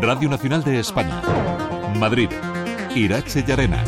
Radio Nacional de España. Madrid. Irache Yarena.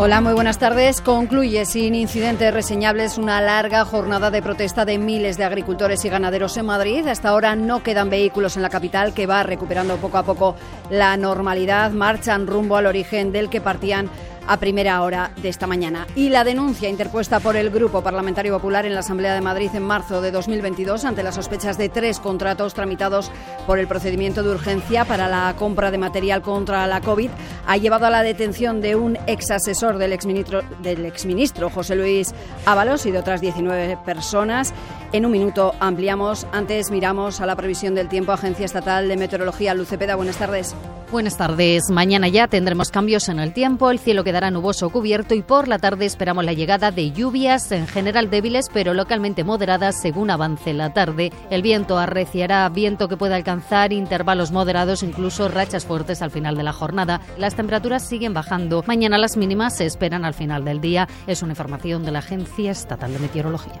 Hola, muy buenas tardes. Concluye sin incidentes reseñables una larga jornada de protesta de miles de agricultores y ganaderos en Madrid. Hasta ahora no quedan vehículos en la capital que va recuperando poco a poco la normalidad. Marchan rumbo al origen del que partían a primera hora de esta mañana. Y la denuncia interpuesta por el Grupo Parlamentario Popular en la Asamblea de Madrid en marzo de 2022 ante las sospechas de tres contratos tramitados por el procedimiento de urgencia para la compra de material contra la COVID ha llevado a la detención de un ex asesor del exministro, del exministro José Luis Ábalos y de otras 19 personas. En un minuto ampliamos. Antes miramos a la previsión del tiempo. Agencia Estatal de Meteorología. Lucepeda, buenas tardes. Buenas tardes. Mañana ya tendremos cambios en el tiempo. El cielo quedará nuboso cubierto y por la tarde esperamos la llegada de lluvias, en general débiles, pero localmente moderadas según avance la tarde. El viento arreciará, viento que puede alcanzar intervalos moderados, incluso rachas fuertes al final de la jornada. Las temperaturas siguen bajando. Mañana las mínimas se esperan al final del día. Es una información de la Agencia Estatal de Meteorología.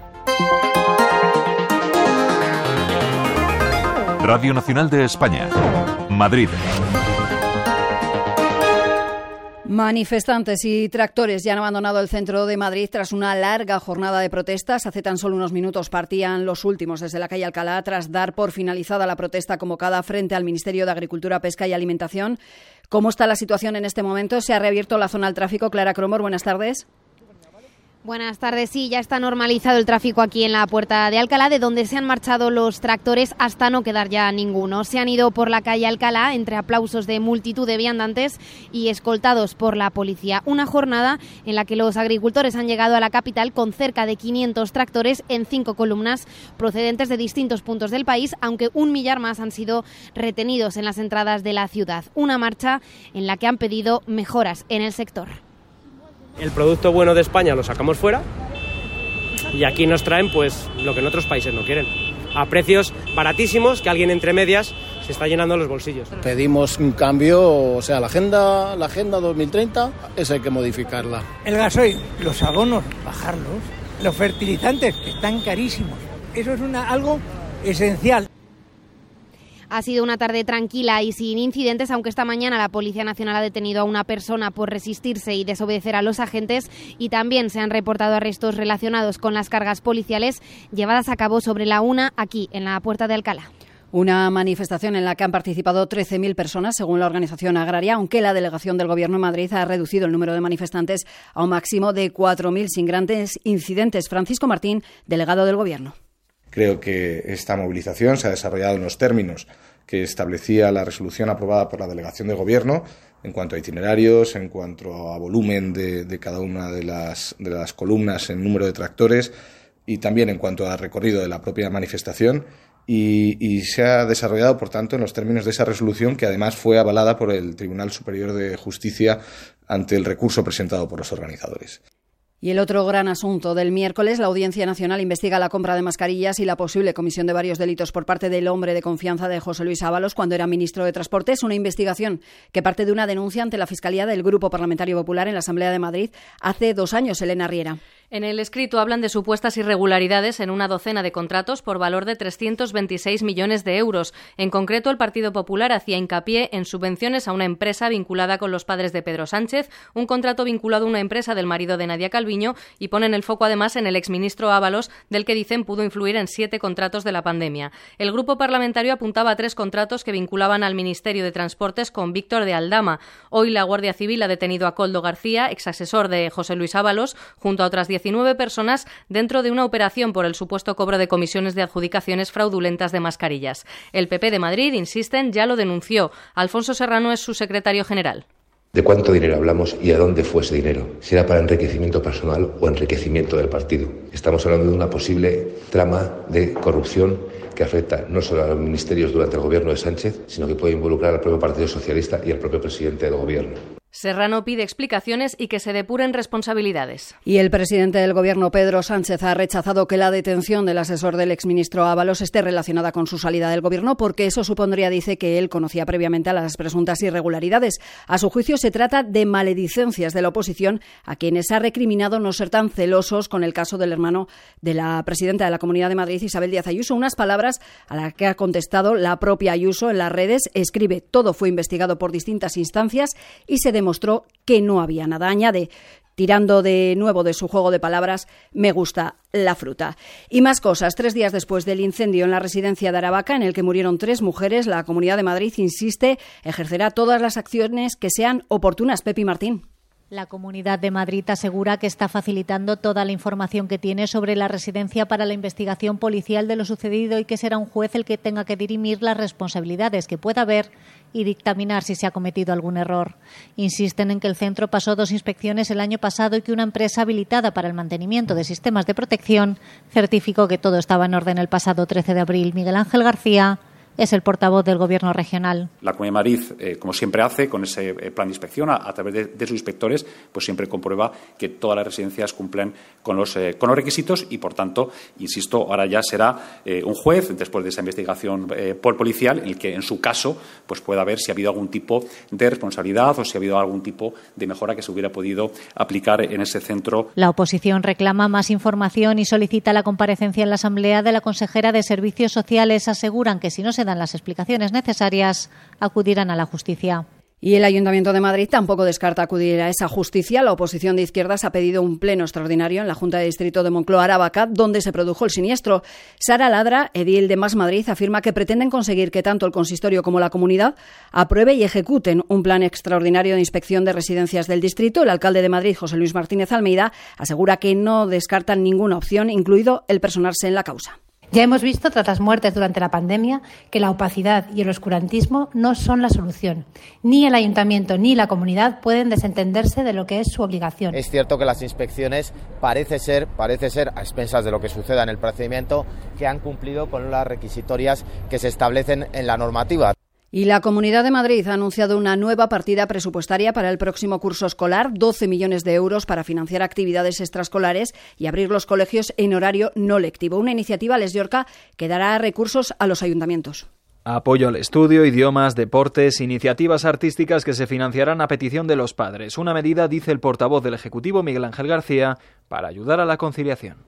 Radio Nacional de España. Madrid. Manifestantes y tractores ya han abandonado el centro de Madrid tras una larga jornada de protestas. Hace tan solo unos minutos partían los últimos desde la calle Alcalá tras dar por finalizada la protesta convocada frente al Ministerio de Agricultura, Pesca y Alimentación. ¿Cómo está la situación en este momento? ¿Se ha reabierto la zona al tráfico? Clara Cromor, buenas tardes. Buenas tardes. Sí, ya está normalizado el tráfico aquí en la puerta de Alcalá, de donde se han marchado los tractores hasta no quedar ya ninguno. Se han ido por la calle Alcalá entre aplausos de multitud de viandantes y escoltados por la policía. Una jornada en la que los agricultores han llegado a la capital con cerca de 500 tractores en cinco columnas procedentes de distintos puntos del país, aunque un millar más han sido retenidos en las entradas de la ciudad. Una marcha en la que han pedido mejoras en el sector el producto bueno de España lo sacamos fuera y aquí nos traen pues lo que en otros países no quieren. A precios baratísimos que alguien entre medias se está llenando los bolsillos. Pedimos un cambio, o sea, la agenda, la agenda 2030, esa hay que modificarla. El gasoil, los abonos, bajarlos. Los fertilizantes, que están carísimos. Eso es una, algo esencial. Ha sido una tarde tranquila y sin incidentes, aunque esta mañana la Policía Nacional ha detenido a una persona por resistirse y desobedecer a los agentes y también se han reportado arrestos relacionados con las cargas policiales llevadas a cabo sobre la una aquí, en la Puerta de Alcalá. Una manifestación en la que han participado 13.000 personas, según la organización agraria, aunque la delegación del Gobierno de Madrid ha reducido el número de manifestantes a un máximo de 4.000 sin grandes incidentes. Francisco Martín, delegado del Gobierno. Creo que esta movilización se ha desarrollado en los términos que establecía la resolución aprobada por la delegación de gobierno en cuanto a itinerarios, en cuanto a volumen de, cada una de las, columnas en número de tractores y también en cuanto a recorrido de la propia manifestación. Y, se ha desarrollado, por tanto, en los términos de esa resolución, que además fue avalada por el Tribunal Superior de Justicia ante el recurso presentado por los organizadores. Y el otro gran asunto del miércoles, la Audiencia Nacional investiga la compra de mascarillas y la posible comisión de varios delitos por parte del hombre de confianza de José Luis Ábalos cuando era ministro de Transportes. Una investigación que parte de una denuncia ante la Fiscalía del Grupo Parlamentario Popular en la Asamblea de Madrid hace dos años, Elena Riera. En el escrito hablan de supuestas irregularidades en una docena de contratos por valor de 326 millones de euros. En concreto, el Partido Popular hacía hincapié en subvenciones a una empresa vinculada con los padres de Pedro Sánchez, un contrato vinculado a una empresa del marido de Nadia Calviño y ponen el foco además en el exministro Ábalos, del que dicen pudo influir en siete contratos de la pandemia. El grupo parlamentario apuntaba a tres contratos que vinculaban al Ministerio de Transportes con Víctor de Aldama. Hoy la Guardia Civil ha detenido a Coldo García, exasesor de José Luis Ábalos, junto a otras 19 personas dentro de una operación por el supuesto cobro de comisiones de adjudicaciones fraudulentas de mascarillas. El PP de Madrid, insisten, ya lo denunció. Alfonso Serrano es su secretario general. ¿De cuánto dinero hablamos y a dónde fue ese dinero? ¿Si era para enriquecimiento personal o enriquecimiento del partido? Estamos hablando de una posible trama de corrupción que afecta no solo a los ministerios durante el gobierno de Sánchez, sino que puede involucrar al propio Partido Socialista y al propio presidente del gobierno. Serrano pide explicaciones y que se depuren responsabilidades. Y el presidente del Gobierno, Pedro Sánchez, ha rechazado que la detención del asesor del exministro Ábalos esté relacionada con su salida del Gobierno, porque eso supondría, dice, que él conocía previamente las presuntas irregularidades. A su juicio, se trata de maledicencias de la oposición a quienes ha recriminado no ser tan celosos con el caso del hermano de la presidenta de la Comunidad de Madrid, Isabel Díaz Ayuso. Unas palabras a las que ha contestado la propia Ayuso en las redes. Escribe, todo fue investigado por distintas instancias y se demostró que no había nada. Añade, tirando de nuevo de su juego de palabras, me gusta la fruta. Y más cosas. Tres días después del incendio en la residencia de Aravaca, en el que murieron tres mujeres, la Comunidad de Madrid insiste, ejercerá todas las acciones que sean oportunas. Pepi Martín. La Comunidad de Madrid asegura que está facilitando toda la información que tiene sobre la residencia para la investigación policial de lo sucedido y que será un juez el que tenga que dirimir las responsabilidades que pueda haber y dictaminar si se ha cometido algún error. Insisten en que el centro pasó dos inspecciones el año pasado y que una empresa habilitada para el mantenimiento de sistemas de protección certificó que todo estaba en orden el pasado 13 de abril. Miguel Ángel García, es el portavoz del Gobierno regional. La Comunidad de Madrid, eh, como siempre hace, con ese eh, plan de inspección, a, través de, sus inspectores, pues siempre comprueba que todas las residencias cumplen con los, eh, con los requisitos y, por tanto, insisto, ahora ya será un juez, después de esa investigación por policial, en el que, en su caso, pues pueda ver si ha habido algún tipo de responsabilidad o si ha habido algún tipo de mejora que se hubiera podido aplicar en ese centro. La oposición reclama más información y solicita la comparecencia en la Asamblea de la consejera de Servicios Sociales. Aseguran que si no se dan las explicaciones necesarias, acudirán a la justicia. Y el Ayuntamiento de Madrid tampoco descarta acudir a esa justicia. La oposición de izquierdas ha pedido un pleno extraordinario en la Junta de Distrito de Moncloa Aravaca, donde se produjo el siniestro. Sara Ladra, edil de Más Madrid, afirma que pretenden conseguir que tanto el consistorio como la comunidad apruebe y ejecuten un plan extraordinario de inspección de residencias del distrito. El alcalde de Madrid, José Luis Martínez Almeida, asegura que no descartan ninguna opción, incluido el personarse en la causa. Ya hemos visto tras las muertes durante la pandemia que la opacidad y el oscurantismo no son la solución. Ni el ayuntamiento ni la comunidad pueden desentenderse de lo que es su obligación. Es cierto que las inspecciones parece ser, parece ser a expensas de lo que suceda en el procedimiento que han cumplido con las requisitorias que se establecen en la normativa. Y la Comunidad de Madrid ha anunciado una nueva partida presupuestaria para el próximo curso escolar, 12 millones de euros para financiar actividades extraescolares y abrir los colegios en horario no lectivo. Una iniciativa, Les Yorca, que dará recursos a los ayuntamientos. Apoyo al estudio, idiomas, deportes, iniciativas artísticas que se financiarán a petición de los padres. Una medida, dice el portavoz del Ejecutivo, Miguel Ángel García, para ayudar a la conciliación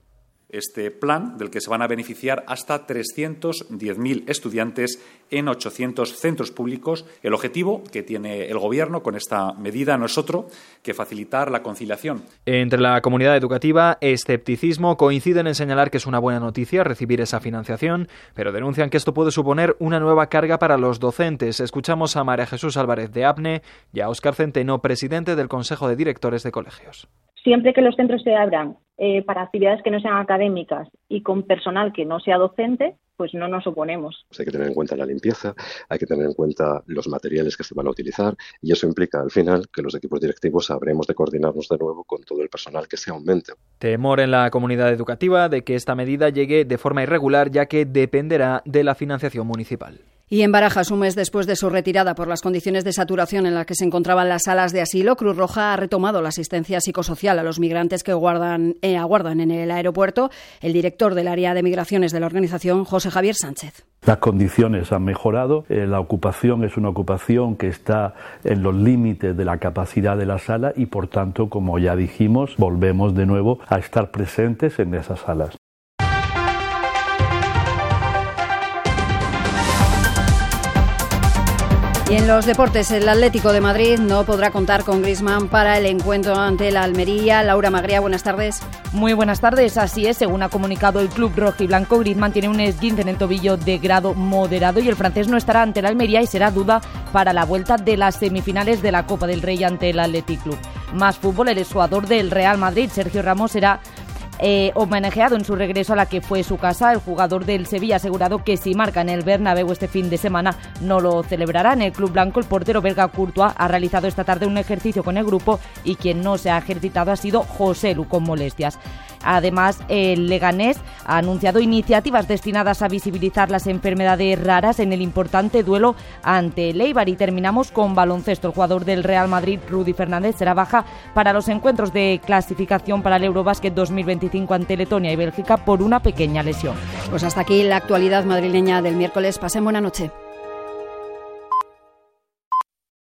este plan del que se van a beneficiar hasta 310.000 estudiantes en 800 centros públicos. El objetivo que tiene el Gobierno con esta medida no es otro que facilitar la conciliación. Entre la comunidad educativa, escepticismo coinciden en señalar que es una buena noticia recibir esa financiación, pero denuncian que esto puede suponer una nueva carga para los docentes. Escuchamos a María Jesús Álvarez de APNE y a Óscar Centeno, presidente del Consejo de Directores de Colegios. Siempre que los centros se abran eh, para actividades que no sean académicas y con personal que no sea docente, pues no nos oponemos. Hay que tener en cuenta la limpieza, hay que tener en cuenta los materiales que se van a utilizar y eso implica al final que los equipos directivos habremos de coordinarnos de nuevo con todo el personal que se aumente. Temor en la comunidad educativa de que esta medida llegue de forma irregular ya que dependerá de la financiación municipal. Y en Barajas, un mes después de su retirada por las condiciones de saturación en las que se encontraban las salas de asilo, Cruz Roja ha retomado la asistencia psicosocial a los migrantes que eh, aguardan en el aeropuerto. El director del área de migraciones de la organización, José Javier Sánchez. Las condiciones han mejorado, eh, la ocupación es una ocupación que está en los límites de la capacidad de la sala y, por tanto, como ya dijimos, volvemos de nuevo a estar presentes en esas salas. Y en los deportes, el Atlético de Madrid no podrá contar con Grisman para el encuentro ante la Almería. Laura Magría, buenas tardes. Muy buenas tardes, así es. Según ha comunicado el club rojo y blanco, Griezmann tiene un esguince en el tobillo de grado moderado y el francés no estará ante la Almería y será duda para la vuelta de las semifinales de la Copa del Rey ante el Athletic Club. Más fútbol, el exjugador del Real Madrid, Sergio Ramos, será eh, homenajeado en su regreso a la que fue su casa. El jugador del Sevilla ha asegurado que si marca en el Bernabéu este fin de semana no lo celebrará. En el club blanco el portero belga Courtois ha realizado esta tarde un ejercicio con el grupo y quien no se ha ejercitado ha sido José Lu con molestias. Además, el Leganés ha anunciado iniciativas destinadas a visibilizar las enfermedades raras en el importante duelo ante el. Y terminamos con baloncesto. El jugador del Real Madrid, Rudy Fernández, será baja para los encuentros de clasificación para el Eurobásquet 2025 ante Letonia y Bélgica por una pequeña lesión. Pues hasta aquí la actualidad madrileña del miércoles. Pasen buena noche.